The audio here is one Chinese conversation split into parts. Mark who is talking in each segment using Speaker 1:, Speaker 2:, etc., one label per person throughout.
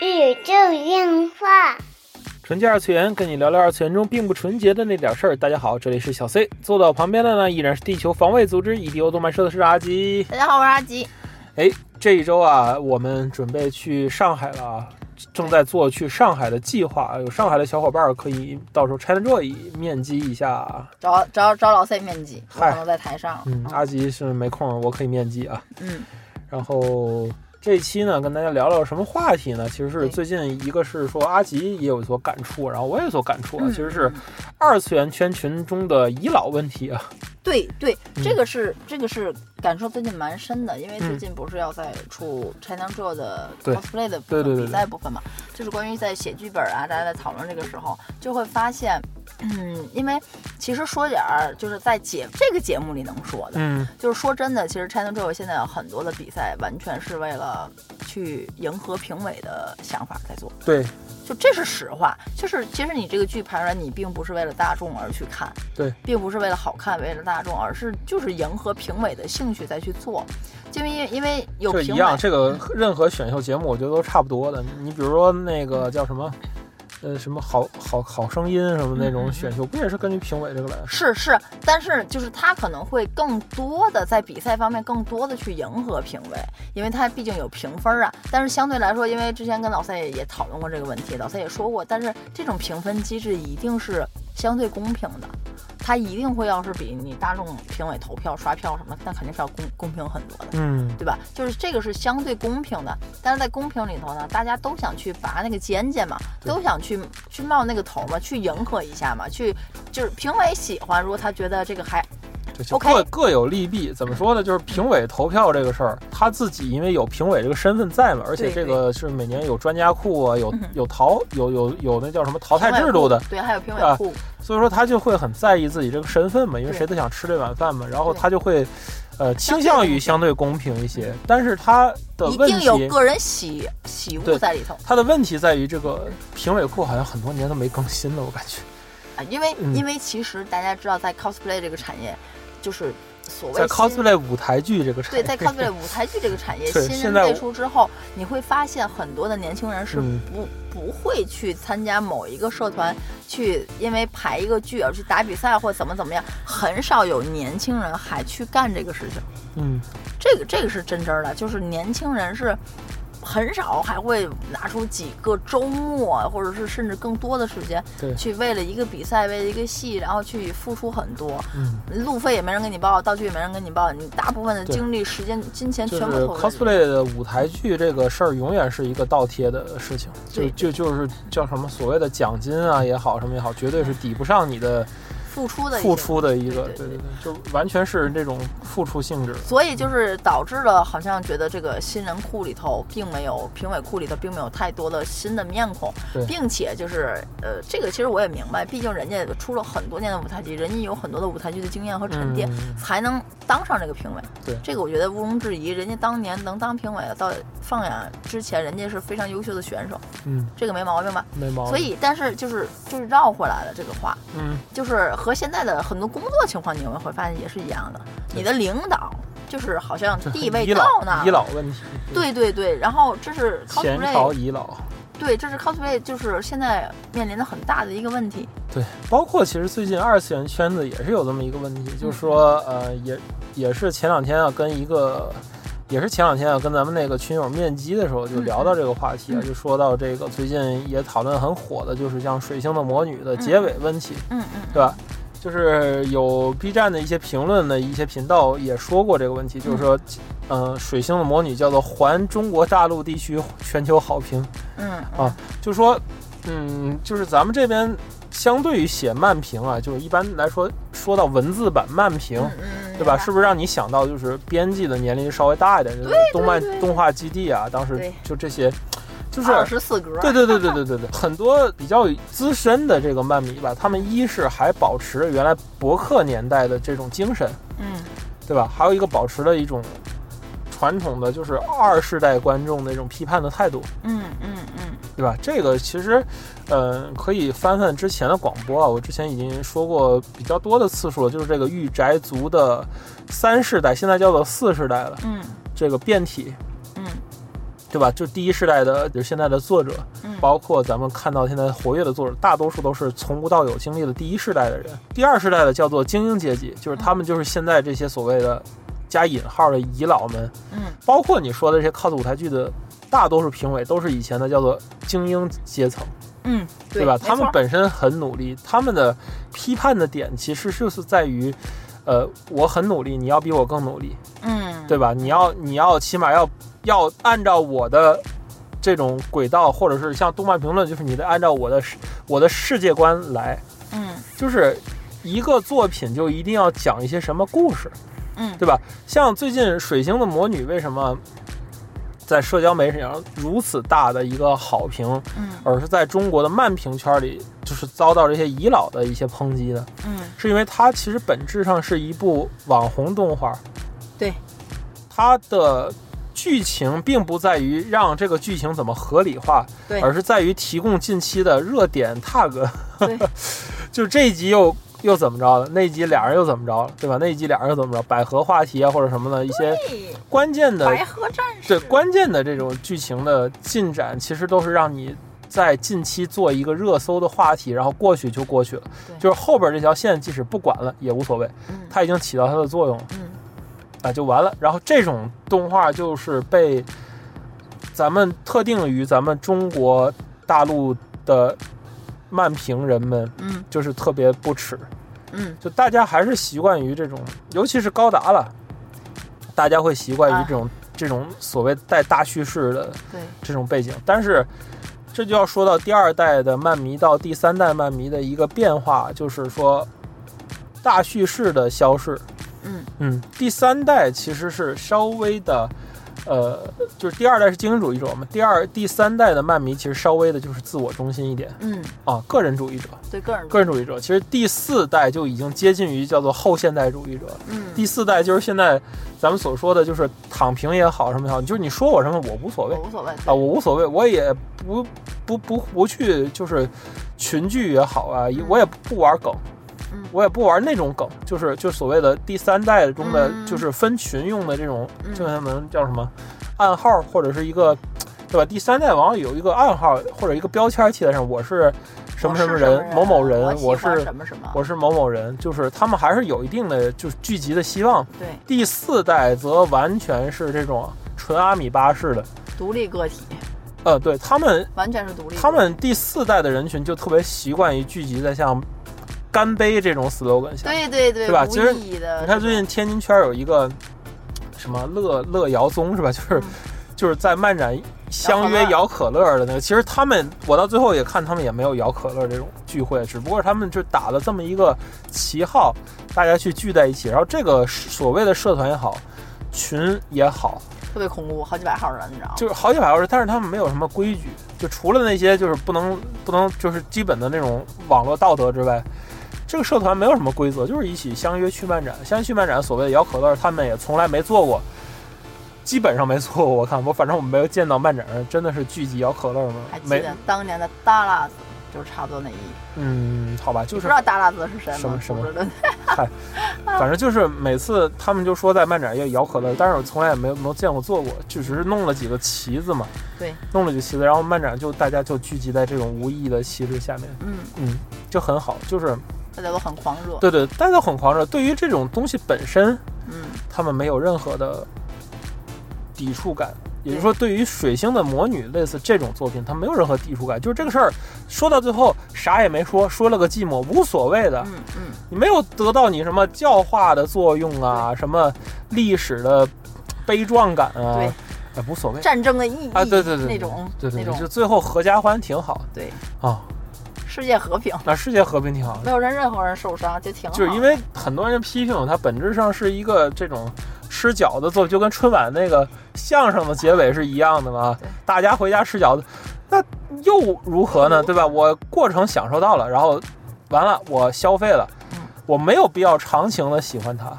Speaker 1: 宇宙电话。
Speaker 2: 纯洁二次元，跟你聊聊二次元中并不纯洁的那点事儿。大家好，这里是小 C，坐到旁边的呢依然是地球防卫组织 EDO 动漫社的是阿吉。
Speaker 3: 大家好，我是阿吉。
Speaker 2: 哎，这一周啊，我们准备去上海了啊，正在做去上海的计划。有上海的小伙伴可以到时候 ChinaJoy 面基一下，
Speaker 3: 找找找老 C 面基，我可能在台上。
Speaker 2: 嗯，阿吉是没空，我可以面基啊。
Speaker 3: 嗯，
Speaker 2: 然后这一期呢，跟大家聊聊什么话题呢？其实是最近一个是说阿吉也有所感触，然后我也有所感触啊，
Speaker 3: 嗯。
Speaker 2: 其实是二次元圈群中的遗老问题啊。
Speaker 3: 对对，
Speaker 2: 嗯。
Speaker 3: 这个是这个是感受最近蛮深的，因为
Speaker 2: 嗯
Speaker 3: 最近不是要在出 China Joy 的 cosplay 的比赛部分嘛，就是关于在写剧本啊，大家在讨论这个时候，就会发现，嗯，因为其实说点儿就是在节这个节目里能说的，
Speaker 2: 嗯，
Speaker 3: 就是说真的，其实 China Joy 现在有很多的比赛完全是为了去迎合评委的想法在做。
Speaker 2: 对
Speaker 3: 就这是实话，就是其实你这个剧拍出来，你并不是为了大众而去看，
Speaker 2: 对，
Speaker 3: 并不是为了好看，为了大众，而是就是迎合评委的兴趣再去做，就因为因为有评委，
Speaker 2: 这一样，这个任何选秀节目我觉得都差不多的。你比如说那个叫什么？呃，什么好好好声音什么那种选秀，不也是根据评委这个来？
Speaker 3: 是是，但是就是他可能会更多的在比赛方面更多的去迎合评委，因为他毕竟有评分啊。但是相对来说，因为之前跟老赛也也讨论过这个问题，老赛也说过，但是这种评分机制一定是相对公平的，它一定会要是比你大众评委投票刷票什么，那肯定是要公公平很多的。
Speaker 2: 嗯，
Speaker 3: 对吧？就是这个是相对公平的，但是在公平里头呢，大家都想去拔那个尖尖嘛，都想去去冒那个头嘛，去迎合一下嘛，去就是评委喜欢，如果他觉得这个还
Speaker 2: 这就各各有利弊。怎么说呢？就是评委投票这个事儿，他自己因为有评委这个身份在嘛，而且这个是每年有专家库啊，有有淘有有有那叫什么淘汰制度的，
Speaker 3: 对，还有评委
Speaker 2: 啊
Speaker 3: 库，
Speaker 2: 所以说他就会很在意自己这个身份嘛，因为谁都想吃这碗饭嘛，然后他就会。呃，倾向于相对公平一些，但是他的
Speaker 3: 一
Speaker 2: 问题，
Speaker 3: 定有个人喜喜
Speaker 2: 对
Speaker 3: 恶在里头
Speaker 2: 他的问题在于这个评委库好像很多年都没更新了，我感觉。
Speaker 3: 啊，因为、
Speaker 2: 嗯
Speaker 3: 因为其实大家知道，在 cosplay 这个产业，就是所谓
Speaker 2: 在 cosplay 舞台剧这个产业对，
Speaker 3: 在 cosplay 舞台剧这个产业，新人辈出之后，你会发现很多的年轻人是
Speaker 2: 嗯
Speaker 3: 不、不会去参加某一个社团，去因为排一个剧而去打比赛或怎么怎么样，很少有年轻人还去干这个事情。
Speaker 2: 嗯，
Speaker 3: 这个这个是真真儿的，就是年轻人是。很少还会拿出几个周末，或者是甚至更多的时间，
Speaker 2: 对。
Speaker 3: 去为了一个比赛，为了一个戏，然后去付出很多。
Speaker 2: 嗯，
Speaker 3: 路费也没人给你报，道具也没人给你报，你大部分的精力、时间、金钱全部投入
Speaker 2: cosplay 的舞台剧这个事儿，永远是一个倒贴的事情，就就就是叫什么所谓的奖金啊也好，什么也好，绝对是抵不上你的
Speaker 3: 付出的
Speaker 2: 付出的一个，
Speaker 3: 对对
Speaker 2: 对对，就完全是这种付出性质。
Speaker 3: 所以就是导致了，好像觉得这个新人库里头并没有评委库里头并没有太多的新的面孔，并且就是呃，这个其实我也明白，毕竟人家出了很多年的舞台剧，人家有很多的舞台剧的经验和沉淀，
Speaker 2: 嗯
Speaker 3: 才能当上这个评委。
Speaker 2: 对
Speaker 3: 这个我觉得毋庸置疑，人家当年能当评委，到放眼之前，人家是非常优秀的选手，
Speaker 2: 嗯，
Speaker 3: 这个没毛病吧？
Speaker 2: 没毛病。
Speaker 3: 所以，但是就是就是绕回来了这个话，
Speaker 2: 嗯，
Speaker 3: 就是和现在的很多工作情况，你们会发现也是一样的。你的领导就是好像地位
Speaker 2: 遗
Speaker 3: 到那儿
Speaker 2: 老遗老问题，
Speaker 3: 对对对，然后这是
Speaker 2: 前朝
Speaker 3: cosplay，
Speaker 2: 遗老。
Speaker 3: 对，这是 cosplay，就是现在面临的很大的一个问题。
Speaker 2: 对，包括其实最近二次元圈子也是有这么一个问题，就是说，呃，也也是前两天啊，跟一个，也是前两天啊，跟咱们那个群友面基的时候就聊到这个话题啊，
Speaker 3: 嗯。
Speaker 2: 就说到这个最近也讨论很火的，就是像《水星的魔女》的结尾问题，
Speaker 3: 嗯嗯，
Speaker 2: 对吧？就是有 B 站的一些评论的一些频道也说过这个问题，就是说，嗯、水星的魔女》叫做还中国大陆地区全球好评，
Speaker 3: 嗯
Speaker 2: 啊就说，嗯，就是咱们这边相对于写漫评啊，就是一般来说说到文字版漫评，对吧？是不是让你想到就是编辑的年龄稍微大一点，就是动漫
Speaker 3: 对对
Speaker 2: 动画基地啊，当时就这些，就是
Speaker 3: 二十四格？
Speaker 2: 对对对对对对对，很多比较资深的这个漫迷吧，他们一是还保持着原来博客年代的这种精神，
Speaker 3: 嗯
Speaker 2: 对吧？还有一个保持了一种传统的就是二世代观众那种批判的态度，
Speaker 3: 嗯嗯嗯
Speaker 2: 对吧？这个其实，呃，可以翻翻之前的广播啊，我之前已经说过比较多的次数了，就是这个御宅族的三世代，现在叫做四世代了，
Speaker 3: 嗯
Speaker 2: 这个变体，
Speaker 3: 嗯
Speaker 2: 对吧？就第一世代的，就是现在的作者，
Speaker 3: 嗯
Speaker 2: 包括咱们看到现在活跃的作者，大多数都是从无到有经历了第一世代的人。第二世代的叫做精英阶级，就是他们就是现在这些所谓的加引号的遗老们，
Speaker 3: 嗯
Speaker 2: 包括你说的这些 cos 舞台剧的大多数评委，都是以前的叫做精英阶层。
Speaker 3: 嗯，
Speaker 2: 对吧？他们本身很努力，他们的批判的点其实就是在于，呃，我很努力，你要比我更努力，
Speaker 3: 嗯
Speaker 2: 对吧？你要你要起码要要按照我的这种轨道，或者是像动漫评论，就是你得按照我的世我的世界观来，
Speaker 3: 嗯
Speaker 2: 就是一个作品就一定要讲一些什么故事，
Speaker 3: 嗯
Speaker 2: 对吧？像最近《水星的魔女》为什么在社交媒体上如此大的一个好评？
Speaker 3: 嗯。
Speaker 2: 而是在中国的慢评圈里，就是遭到这些遗老的一些抨击的，
Speaker 3: 嗯。
Speaker 2: 是因为它其实本质上是一部网红动画，
Speaker 3: 对，
Speaker 2: 它的剧情并不在于让这个剧情怎么合理化，
Speaker 3: 对。
Speaker 2: 而是在于提供近期的热点 tag，
Speaker 3: 对。
Speaker 2: 就这一集又又怎么着了，那一集俩人又怎么着了，对吧？那一集俩人又怎么着，百合话题啊或者什么的一些关键的
Speaker 3: 百合战士。
Speaker 2: 对关键的这种剧情的进展，其实都是让你在近期做一个热搜的话题，然后过去就过去了。就是后边这条线，即使不管了也无所谓，
Speaker 3: 嗯。
Speaker 2: 它已经起到它的作用了
Speaker 3: 嗯。
Speaker 2: 啊，就完了。然后这种动画就是被咱们特定于咱们中国大陆的漫评人们，
Speaker 3: 嗯
Speaker 2: 就是特别不耻。
Speaker 3: 嗯
Speaker 2: 就大家还是习惯于这种，尤其是高达了，大家会习惯于
Speaker 3: 啊
Speaker 2: 这种、这种所谓带大叙事的
Speaker 3: 对
Speaker 2: 这种背景。但是，这就要说到第二代的漫迷到第三代漫迷的一个变化，就是说大叙事的消逝。
Speaker 3: 嗯
Speaker 2: 嗯，第三代其实是稍微的，呃，就是第二代是精英主义者嘛，第二、第三代的漫迷其实稍微的就是自我中心一点
Speaker 3: 嗯
Speaker 2: 啊，个人主义者。
Speaker 3: 对个人
Speaker 2: 个人主义者，其实第四代就已经接近于叫做后现代主义者。
Speaker 3: 嗯
Speaker 2: 第四代就是现在咱们所说的，就是躺平也好，什么也好，就是你说我什么我无所谓
Speaker 3: 我无所谓
Speaker 2: 啊，我无所谓，我也不不不不去就是群聚也好啊，我也不玩梗
Speaker 3: 嗯，
Speaker 2: 我也不玩那种梗，就是就所谓的第三代中的
Speaker 3: 嗯
Speaker 2: 就是分群用的这种，
Speaker 3: 嗯
Speaker 2: 就像能叫什么暗号或者是一个。对吧？第三代往往有一个暗号或者一个标签贴在上，我是什么什么人，某某人，
Speaker 3: 我
Speaker 2: 是
Speaker 3: 什么什么，
Speaker 2: 我是某某人，就是他们还是有一定的就是聚集的希望。
Speaker 3: 对
Speaker 2: 第四代则完全是这种纯阿米巴式的，
Speaker 3: 独立个体，
Speaker 2: 呃，对他们，
Speaker 3: 完全是独立。
Speaker 2: 他们第四代的人群就特别习惯于聚集在像干杯这种 slogan 下。
Speaker 3: 对对对，无
Speaker 2: 对吧其实你看最近天津圈有一个什么乐乐摇宗是吧？就是、
Speaker 3: 嗯
Speaker 2: 就是在漫展相约摇可乐的那个，其实他们我到最后也看他们也没有摇可乐这种聚会，只不过他们就打了这么一个旗号，大家去聚在一起，然后这个所谓的社团也好，群也好，
Speaker 3: 特别恐怖，好几百号人，你知道吗？
Speaker 2: 就是好几百号人，但是他们没有什么规矩，就除了那些就是不能不能就是基本的那种网络道德之外，这个社团没有什么规则，就是一起相约去漫展。相约去漫展，所谓的摇可乐，他们也从来没做过，基本上没做过。我看我反正我们没有见到漫展上真的是聚集摇可乐吗
Speaker 3: 还？记
Speaker 2: 没，
Speaker 3: 得当年的大辣子，就是差不多那意思。
Speaker 2: 嗯，好吧，就是
Speaker 3: 不知道大辣子是谁吗？
Speaker 2: 什么什么
Speaker 3: 的。嗨
Speaker 2: 反正就是每次他们就说在漫展要摇可乐，但是我从来也没有没有见过做过，就只是弄了几个旗子嘛，
Speaker 3: 对，
Speaker 2: 弄了几个旗子，然后漫展就大家就聚集在这种无意义的旗帜下面，
Speaker 3: 嗯，
Speaker 2: 嗯，就很好，就是
Speaker 3: 大家都很狂热。
Speaker 2: 对对，大家都很狂热，对于这种东西本身，
Speaker 3: 嗯，
Speaker 2: 他们没有任何的抵触感。也就是说，对于《水星的魔女》类似这种作品，他没有任何抵触感。就是这个事儿，说到最后啥也没说，说了个寂寞，无所谓的。
Speaker 3: 嗯嗯，
Speaker 2: 你没有得到你什么教化的作用啊，什么历史的悲壮感啊，
Speaker 3: 对
Speaker 2: 哎，无所谓。
Speaker 3: 战争的意义
Speaker 2: 啊，对对对，
Speaker 3: 那种
Speaker 2: 对对就最后合家欢挺好
Speaker 3: 对
Speaker 2: 啊，
Speaker 3: 世界和平，
Speaker 2: 那世界和平挺好的
Speaker 3: 没。有人任何人受伤，就挺好。
Speaker 2: 就是因为很多人批评它本质上是一个这种吃饺子做，就跟春晚那个相声的结尾是一样的嘛
Speaker 3: 对。
Speaker 2: 大家回家吃饺子，那又如何呢？对吧？我过程享受到了，然后完了我消费了
Speaker 3: 嗯，
Speaker 2: 我没有必要长情的喜欢它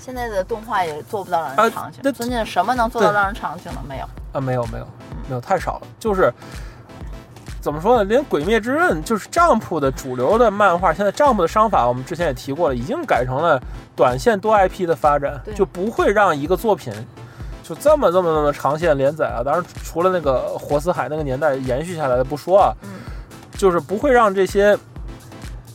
Speaker 3: 现在的动画也做不到让
Speaker 2: 啊
Speaker 3: 人长情。
Speaker 2: 那
Speaker 3: 最近什么能做到让人长情的？没有。
Speaker 2: 啊，没有没有没有，太少了。就是怎么说呢？连《鬼灭之刃》就是丈夫的主流的漫画，现在丈夫的商法我们之前也提过了，已经改成了短线多 IP 的发展，就不会让一个作品就这么这么这么长线连载啊，当然除了那个活死海那个年代延续下来的不说啊，
Speaker 3: 嗯
Speaker 2: 就是不会让这些，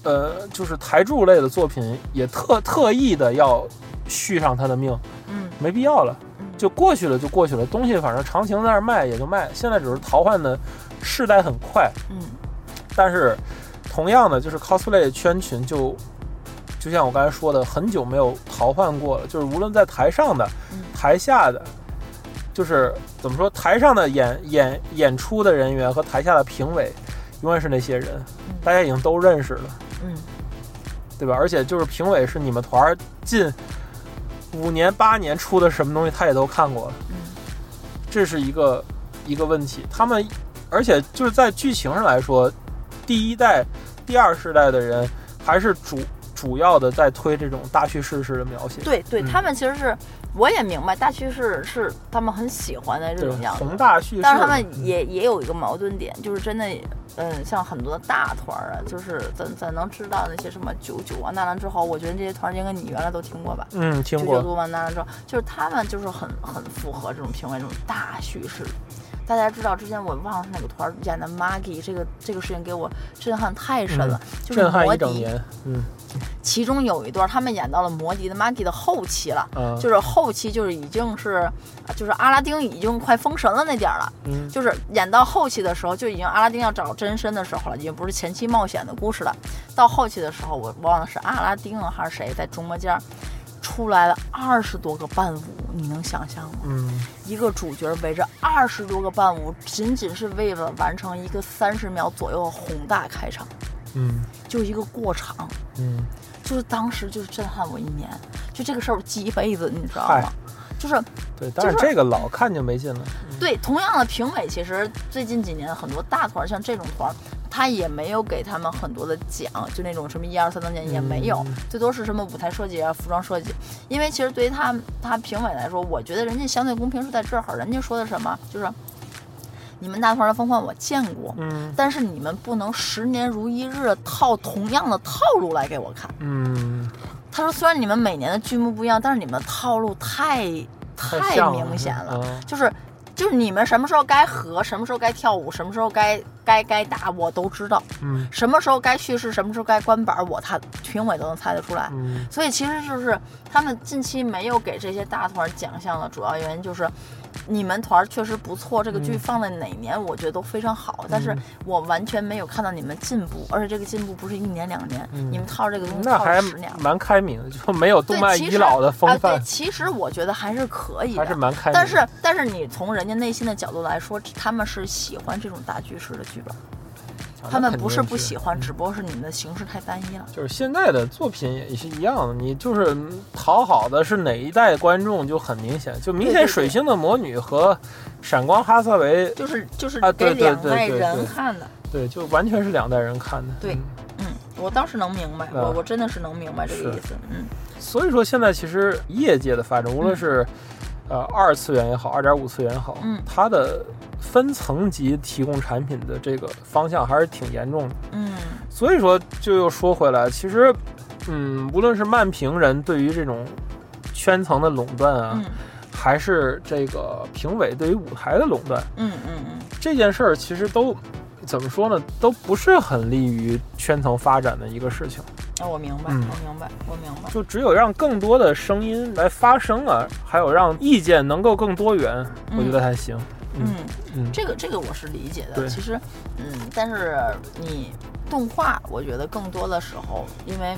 Speaker 2: 呃，就是台柱类的作品也特特意的要续上他的命，
Speaker 3: 嗯
Speaker 2: 没必要了，
Speaker 3: 嗯
Speaker 2: 就过去了就过去了，东西反正长情在那儿卖也就卖，现在只是淘换的世代很快，
Speaker 3: 嗯
Speaker 2: 但是同样的，就是 cosplay 圈群就就像我刚才说的，很久没有淘换过了。就是无论在台上的、
Speaker 3: 嗯
Speaker 2: 台下的，就是怎么说，台上的演演演出的人员和台下的评委，永远是那些人，
Speaker 3: 嗯
Speaker 2: 大家已经都认识了，
Speaker 3: 嗯
Speaker 2: 对吧？而且就是评委是你们团儿近五年八年出的什么东西，他也都看过了。
Speaker 3: 嗯
Speaker 2: 这是一个一个问题。他们，而且就是在剧情上来说，第一代、第二世代的人还是主主要的在推这种大叙事式的描写。
Speaker 3: 对对，
Speaker 2: 嗯
Speaker 3: 他们其实是，我也明白大叙事是他们很喜欢的这种样子
Speaker 2: 宏，大叙事，
Speaker 3: 但是他们也也有一个矛盾点，就是真的，嗯，像很多大团儿啊，就是咱咱能知道那些什么九九啊、纳兰之后，我觉得这些团儿应该你原来都听过吧？
Speaker 2: 嗯听过，
Speaker 3: 九九度完纳兰之后，就是他们就是很很符合这种评委这种大叙事。大家知道之前我忘了是哪个团演的 Maggie，这个这个事情给我震撼太深了，就是
Speaker 2: 震撼
Speaker 3: 摩迪，
Speaker 2: 一整年。嗯
Speaker 3: 其中有一段他们演到了摩迪的 Maggie 的后期了。
Speaker 2: 啊，
Speaker 3: 就是后期就是已经是，啊就是阿拉丁已经快封神了那点儿了，
Speaker 2: 嗯
Speaker 3: 就是演到后期的时候，就已经阿拉丁要找真身的时候了，已经不是前期冒险的故事了。到后期的时候，我忘了是阿拉丁啊还是谁在中国间儿出来了二十多个伴舞，你能想象吗？
Speaker 2: 嗯
Speaker 3: 一个主角围着二十多个伴舞，仅仅是为了完成一个三十秒左右的宏大开场，
Speaker 2: 嗯
Speaker 3: 就一个过场。
Speaker 2: 嗯，
Speaker 3: 就是当时就是震撼我一年，就这个事儿我记一辈子，你知道吗？就是
Speaker 2: 对，但是这个老看就没劲了。
Speaker 3: 对同样的评委，其实最近几年很多大团像这种团，他也没有给他们很多的奖，就那种什么一二三等奖也没有，
Speaker 2: 嗯
Speaker 3: 最多是什么舞台设计啊、服装设计。因为其实对于他他评委来说，我觉得人家相对公平是在这儿，人家说的什么就是。你们大团的风范我见过，
Speaker 2: 嗯。
Speaker 3: 但是你们不能十年如一日套同样的套路来给我看。
Speaker 2: 嗯，
Speaker 3: 他说，虽然你们每年的剧目不一样，但是你们的套路太太明显了，
Speaker 2: 嗯。
Speaker 3: 就是就是你们什么时候该和，什么时候该跳舞，什么时候该该该打，我都知道。
Speaker 2: 嗯。
Speaker 3: 什么时候该叙事，什么时候该关板，我他评委都能猜得出来。
Speaker 2: 嗯。
Speaker 3: 所以其实就是他们近期没有给这些大团奖项的主要原因就是，你们团确实不错，这个剧
Speaker 2: 嗯。
Speaker 3: 放在哪年我觉得都非常好，但是
Speaker 2: 嗯。
Speaker 3: 我完全没有看到你们进步，而且这个进步不是一年两年，
Speaker 2: 嗯。
Speaker 3: 你们套这个东西套
Speaker 2: 那还
Speaker 3: 了十年。了。
Speaker 2: 蛮开明的，就没有动漫
Speaker 3: 对其实
Speaker 2: 遗老的风范，
Speaker 3: 其实我觉得还是可以的，
Speaker 2: 还是蛮开明。
Speaker 3: 但是但是你从人家内心的角度来说，他们是喜欢这种大剧式的剧本，
Speaker 2: 啊
Speaker 3: 他们不是不喜欢，
Speaker 2: 嗯
Speaker 3: 只不过是你们的形式太单一了。
Speaker 2: 就是现在的作品也是一样的，你就是嗯讨好的是哪一代观众就很明显，就明显
Speaker 3: 对对对
Speaker 2: 水星的魔女和闪光哈萨维，
Speaker 3: 就是就是
Speaker 2: 啊对对
Speaker 3: 给两代
Speaker 2: 对对对
Speaker 3: 人看的。
Speaker 2: 对，就完全是两代人看的。
Speaker 3: 对
Speaker 2: 嗯
Speaker 3: 嗯，我当时能明白，
Speaker 2: 啊
Speaker 3: 我我真的是能明白这个意思。嗯
Speaker 2: 所以说现在其实业界的发展，无论是、呃二次元也好，二点五次元也好，
Speaker 3: 嗯
Speaker 2: 它的分层级提供产品的这个方向还是挺严重的。
Speaker 3: 嗯
Speaker 2: 所以说，就又说回来，其实，嗯，无论是漫评人对于这种圈层的垄断啊，
Speaker 3: 嗯
Speaker 2: 还是这个评委对于舞台的垄断，
Speaker 3: 嗯嗯嗯，
Speaker 2: 这件事儿其实都怎么说呢，都不是很利于圈层发展的一个事情。
Speaker 3: 啊，我明白，
Speaker 2: 嗯
Speaker 3: 我明白，我明白。
Speaker 2: 就只有让更多的声音来发声啊，还有让意见能够更多元，
Speaker 3: 嗯
Speaker 2: 我觉得还行。嗯
Speaker 3: 嗯，
Speaker 2: 嗯，
Speaker 3: 这个这个我是理解的。其实，嗯，但是你动画，我觉得更多的时候，因为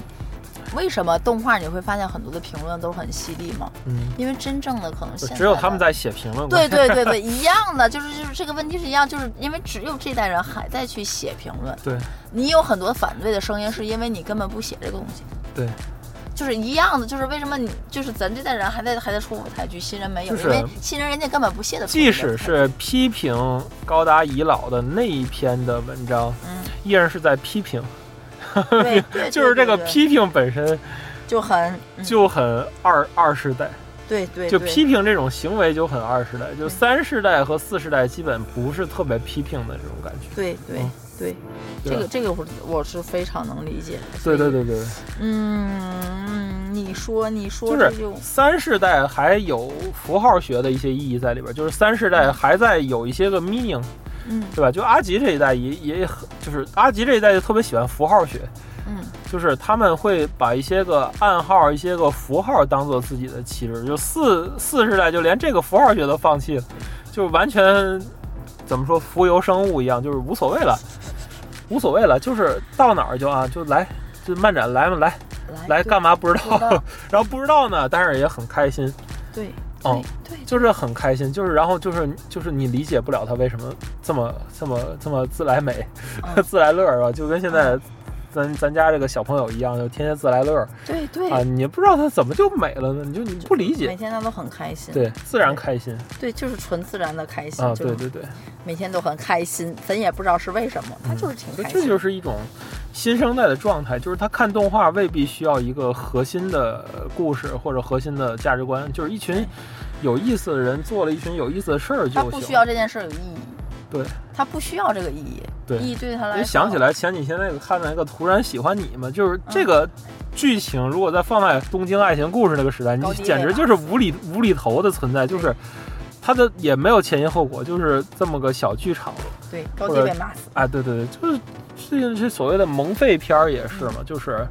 Speaker 3: 为什么动画你会发现很多的评论都很犀利吗？
Speaker 2: 嗯，
Speaker 3: 因为真正的可能
Speaker 2: 就
Speaker 3: 现
Speaker 2: 只有他们。
Speaker 3: 在
Speaker 2: 写评论。
Speaker 3: 对对对对，一样的，就是就是这个问题是一样，就是因为只有这代人还在去写评论，
Speaker 2: 对
Speaker 3: 你有很多反对的声音，是因为你根本不写这个东西，
Speaker 2: 对，
Speaker 3: 就是一样的，就是为什么你就是咱这代人还在还在出舞台剧，新人没有，
Speaker 2: 就是
Speaker 3: 因为新人人家根本不屑的。
Speaker 2: 即使是批评高达遗老的那一篇的文章，
Speaker 3: 嗯，
Speaker 2: 依然是在批评，
Speaker 3: 对 对，
Speaker 2: 就是这个批评本身
Speaker 3: 就很嗯。
Speaker 2: 就很二二世代，
Speaker 3: 对对，对。
Speaker 2: 就批评这种行为就很二世代，就三世代和四世代基本不是特别批评的这种感觉。
Speaker 3: 对对
Speaker 2: 嗯。
Speaker 3: 对，这个这个我我是非常能理解的。
Speaker 2: 对对对。对，
Speaker 3: 嗯，你说，你说，
Speaker 2: 就是三世代还有符号学的一些意义在里边，就是三世代还在有一些个 meaning，
Speaker 3: 嗯，
Speaker 2: 对吧？就阿吉这一代也也很，就是阿吉这一代就特别喜欢符号学，
Speaker 3: 嗯，
Speaker 2: 就是他们会把一些个暗号、一些个符号当做自己的旗帜。就四四世代就连这个符号学都放弃了，就完全怎么说浮游生物一样，就是无所谓了，无所谓了，就是到哪儿就啊就来。就漫展来嘛，来来干嘛不知道，然后不知道呢，但是也很开心。
Speaker 3: 对，
Speaker 2: 哦，
Speaker 3: 对，
Speaker 2: 就是很开心，就是然后就是就是你理解不了他为什么这么这么这么自来美，自来乐是吧？就跟现在咱咱家这个小朋友一样，就天天自来乐。
Speaker 3: 对对
Speaker 2: 啊，你不知道他怎么就美了呢？你就你不理解。
Speaker 3: 每天他都很开心。
Speaker 2: 对，自然开心。
Speaker 3: 对，就是纯自然的开心。
Speaker 2: 啊，对对对。
Speaker 3: 每天都很开心，咱也不知道是为什么，他就是挺开
Speaker 2: 心。这就是一种。新生代的状态就是他看动画未必需要一个核心的故事或者核心的价值观，就是一群有意思的人做了一群有意思的事儿就行。他
Speaker 3: 不需要这件事儿有意义，
Speaker 2: 对，
Speaker 3: 他不需要这个意义，
Speaker 2: 对，
Speaker 3: 意义对他来说。
Speaker 2: 想起来前几天那个看的那个《突然喜欢你》嘛，就是这个剧情，如果再放在东京爱情故事那个时代，你简直就是无厘无厘头的存在，就是他的也没有前因后果，就是这么个小剧场。
Speaker 3: 对，高低被骂死。
Speaker 2: 哎，对对对，就是。最近这所谓的萌废片儿也是嘛，就是，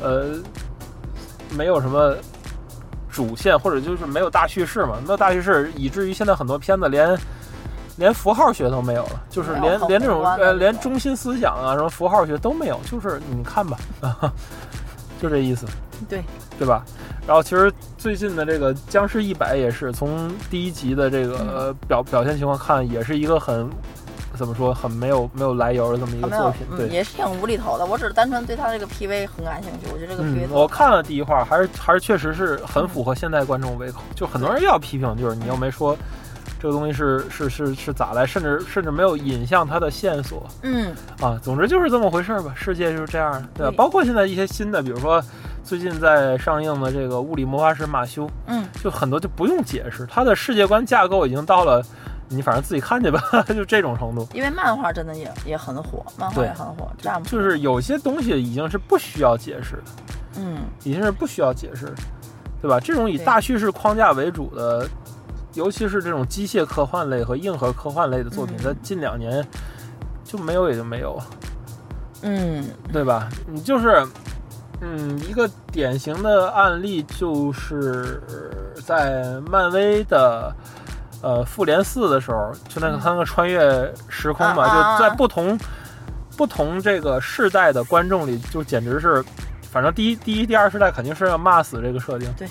Speaker 2: 呃，没有什么主线，或者就是没有大叙事嘛，没有大叙事，以至于现在很多片子连连符号学都没有了，就是连连这种呃连中心思想啊什么符号学都没有，就是你看吧，就这意思，
Speaker 3: 对
Speaker 2: 对吧？然后其实最近的这个《僵尸一百》也是从第一集的这个表表现情况看，也是一个很。怎么说？很没有没有来由的这么一个作品，对，
Speaker 3: 也是挺无厘头的。我只是单纯对他这个 PV 很感兴趣。我觉得这个 PV，
Speaker 2: 我看了第一话，还是还是确实是很符合现代观众胃口。就很多人要批评，就是你又没说这个东西是是是是咋来，甚至甚至没有引向它的线索。
Speaker 3: 嗯，
Speaker 2: 啊，总之就是这么回事吧。世界就是这样的，对吧？包括现在一些新的，比如说最近在上映的这个《物理魔法师马修》，
Speaker 3: 嗯，
Speaker 2: 就很多就不用解释，它的世界观架构已经到了。你反正自己看去吧，就这种程度。
Speaker 3: 因为漫画真的也也很火，漫画也很火。这样
Speaker 2: 就是有些东西已经是不需要解释的，
Speaker 3: 嗯，
Speaker 2: 已经是不需要解释，对吧？这种以大叙事框架为主的，尤其是这种机械科幻类和硬核科幻类的作品，在近两年就没有也就没有了，
Speaker 3: 嗯，
Speaker 2: 对吧？你就是，嗯，一个典型的案例就是在漫威的。呃，复联四的时候，就那个他那个穿越时空嘛，就在不同不同这个世代的观众里，就简直是，反正第一、第一、第二世代肯定是要骂死这个设定。
Speaker 3: 对，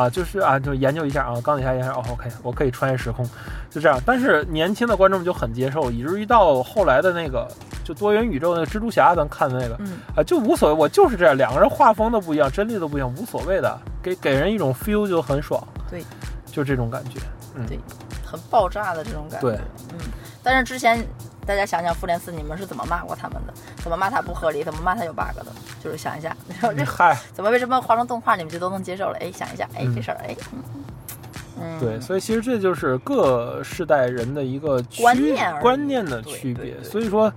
Speaker 2: 啊，就是啊，就研究一下啊，钢铁侠研究哦，OK，我可以穿越时空，就这样。但是年轻的观众就很接受，以至于到后来的那个就多元宇宙那个蜘蛛侠，咱看的那个，嗯啊，就无所谓，我就是这样，两个人画风都不一样，真力都不一样，无所谓的，给给人一种 feel 就很爽。
Speaker 3: 对，
Speaker 2: 就这种感觉。嗯，
Speaker 3: 对。很爆炸的这种感觉，对嗯，但是之前大家想想复联四，你们是怎么骂过他们的？怎么骂他不合理？怎么骂他有 bug 的？就是想一下，这
Speaker 2: 嗨，
Speaker 3: 怎么为什么画成动画你们就都能接受了？哎，想一下，哎，这事儿，哎，嗯，
Speaker 2: 对，所以其实这就是各世代人的一个
Speaker 3: 观念
Speaker 2: 观念的区别。所以说，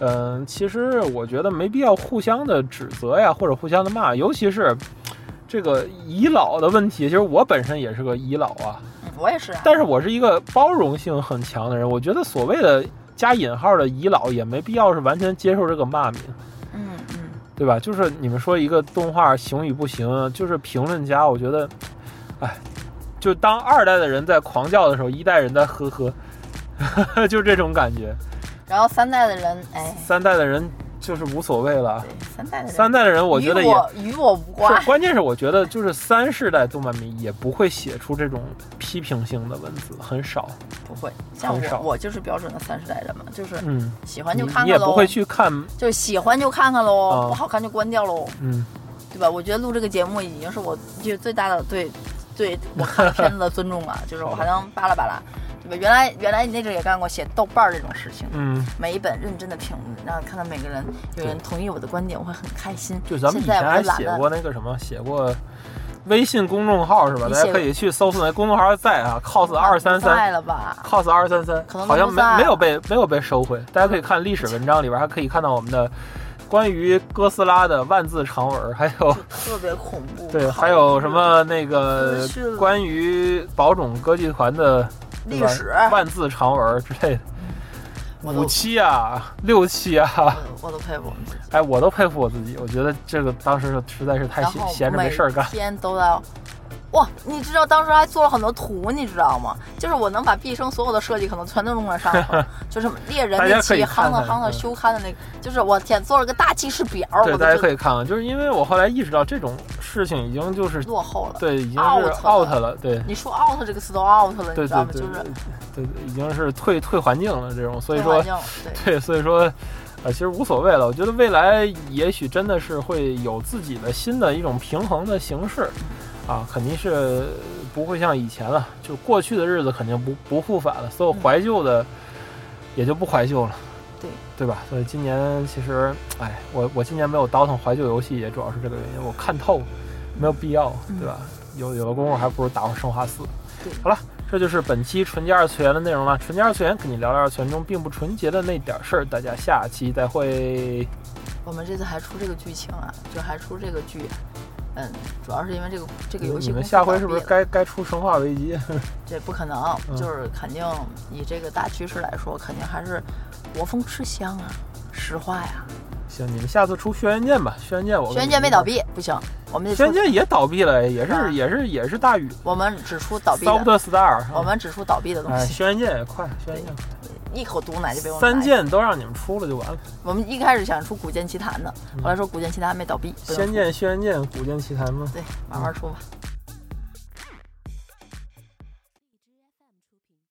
Speaker 2: 嗯，其实我觉得没必要互相的指责呀，或者互相的骂，尤其是这个遗老的问题。其实我本身也是个遗老啊。
Speaker 3: 我也是，啊
Speaker 2: 但是我是一个包容性很强的人。我觉得所谓的加引号的遗老也没必要是完全接受这个骂名，对吧？就是你们说一个动画行与不行，就是评论家，我觉得，哎，就当二代的人在狂叫的时候，一代人在呵呵，就这种感觉。
Speaker 3: 然后三代的人，哎，
Speaker 2: 三代的人。就是无所谓了。
Speaker 3: 三代的
Speaker 2: 三代的人，我觉得也
Speaker 3: 与我无关。
Speaker 2: 关键是我觉得，就是三世代动漫迷也不会写出这种批评性的文字，很少。
Speaker 3: 不会，像我，我就是标准的三世代人嘛，就是
Speaker 2: 嗯，
Speaker 3: 喜欢就看看喽。
Speaker 2: 你也不会去看，
Speaker 3: 就喜欢就看看喽，不好看就关掉喽。
Speaker 2: 嗯，
Speaker 3: 对吧？我觉得录这个节目已经是我就最大的对对 我看片子的尊重了，就是我还能扒拉扒拉。对吧？原来原来你那阵也干过写豆瓣儿这种事情，
Speaker 2: 嗯，
Speaker 3: 每一本认真的评，然后看到每个人有人同意我的观点，我会很开心。
Speaker 2: 就咱们以前还写过那个什么，写过微信公众号是吧？大家可以去搜索那公众号在啊，cos 二三三。
Speaker 3: 在了吧
Speaker 2: ？cos 二三三，好像没没有被没有被收回。大家可以看历史文章里边，还可以看到我们的。关于哥斯拉的万字长文，还有
Speaker 3: 特别恐怖。
Speaker 2: 对，还有什么那个关于宝冢歌剧团的
Speaker 3: 历史
Speaker 2: 万字长文之类的，五期啊，六期啊，
Speaker 3: 我我都佩服我们自己。
Speaker 2: 哎，我都佩服我自己，我觉得这个当时实在是太闲闲着没事儿干
Speaker 3: 每。天都要。哇，你知道当时还做了很多图，你知道吗？就是我能把毕生所有的设计可能全都用在上头，就是猎人那期夯的夯的
Speaker 2: 嗯
Speaker 3: 修刊的那个，就是我天，做了个大记事表，
Speaker 2: 对，大家可以看看，就是因为我后来意识到这种事情已经就是
Speaker 3: 落后了。
Speaker 2: 对，已经是
Speaker 3: out 了
Speaker 2: 对。
Speaker 3: 你说 out 这个词都 out 了，你
Speaker 2: 对
Speaker 3: 知道吗？
Speaker 2: 对对
Speaker 3: 就是
Speaker 2: 对，已经是退退环境了这种，所以说
Speaker 3: 对。
Speaker 2: 对，所以说，呃，其实无所谓了。我觉得未来也许真的是会有自己的新的一种平衡的形式，啊，肯定是不会像以前了，就过去的日子肯定不不复返了，所有怀旧的也就不怀旧了。
Speaker 3: 对
Speaker 2: 对吧？所以今年其实，哎，我我今年没有倒腾怀旧游戏，也主要是这个原因，我看透，没有必要，对吧？有有的功夫还不如打会生化四。
Speaker 3: 对
Speaker 2: 好了，这就是本期纯洁二次元的内容了。纯洁二次元跟你聊聊二次元中并不纯洁的那点事儿，大家下期再会。
Speaker 3: 我们这次还出这个剧情啊，就还出这个剧，嗯，主要是因为这个这个游戏
Speaker 2: 你们下回是不是该该出《生化危机》？
Speaker 3: 这不可能，
Speaker 2: 嗯
Speaker 3: 就是肯定以这个大趋势来说，肯定还是国风吃香啊，实话呀。
Speaker 2: 行，你们下次出《轩辕剑》吧，《轩辕剑》我跟
Speaker 3: 轩辕剑没倒闭，不行，我们得
Speaker 2: 轩辕，剑也倒闭了，也
Speaker 3: 是
Speaker 2: 也是也是大宇
Speaker 3: 我们只出倒闭的
Speaker 2: ，Soft Star，
Speaker 3: 我们只出倒闭的东
Speaker 2: 哎，
Speaker 3: 西，
Speaker 2: 轩辕剑也快，轩辕剑
Speaker 3: 一口毒奶就被我们
Speaker 2: 三
Speaker 3: 拿
Speaker 2: 剑都让你们出了就完了。
Speaker 3: 我们一开始想出古剑奇谭的，后来说古剑奇谭没倒闭，
Speaker 2: 仙剑、轩辕剑、古剑奇谭吗？
Speaker 3: 对，慢慢出吧。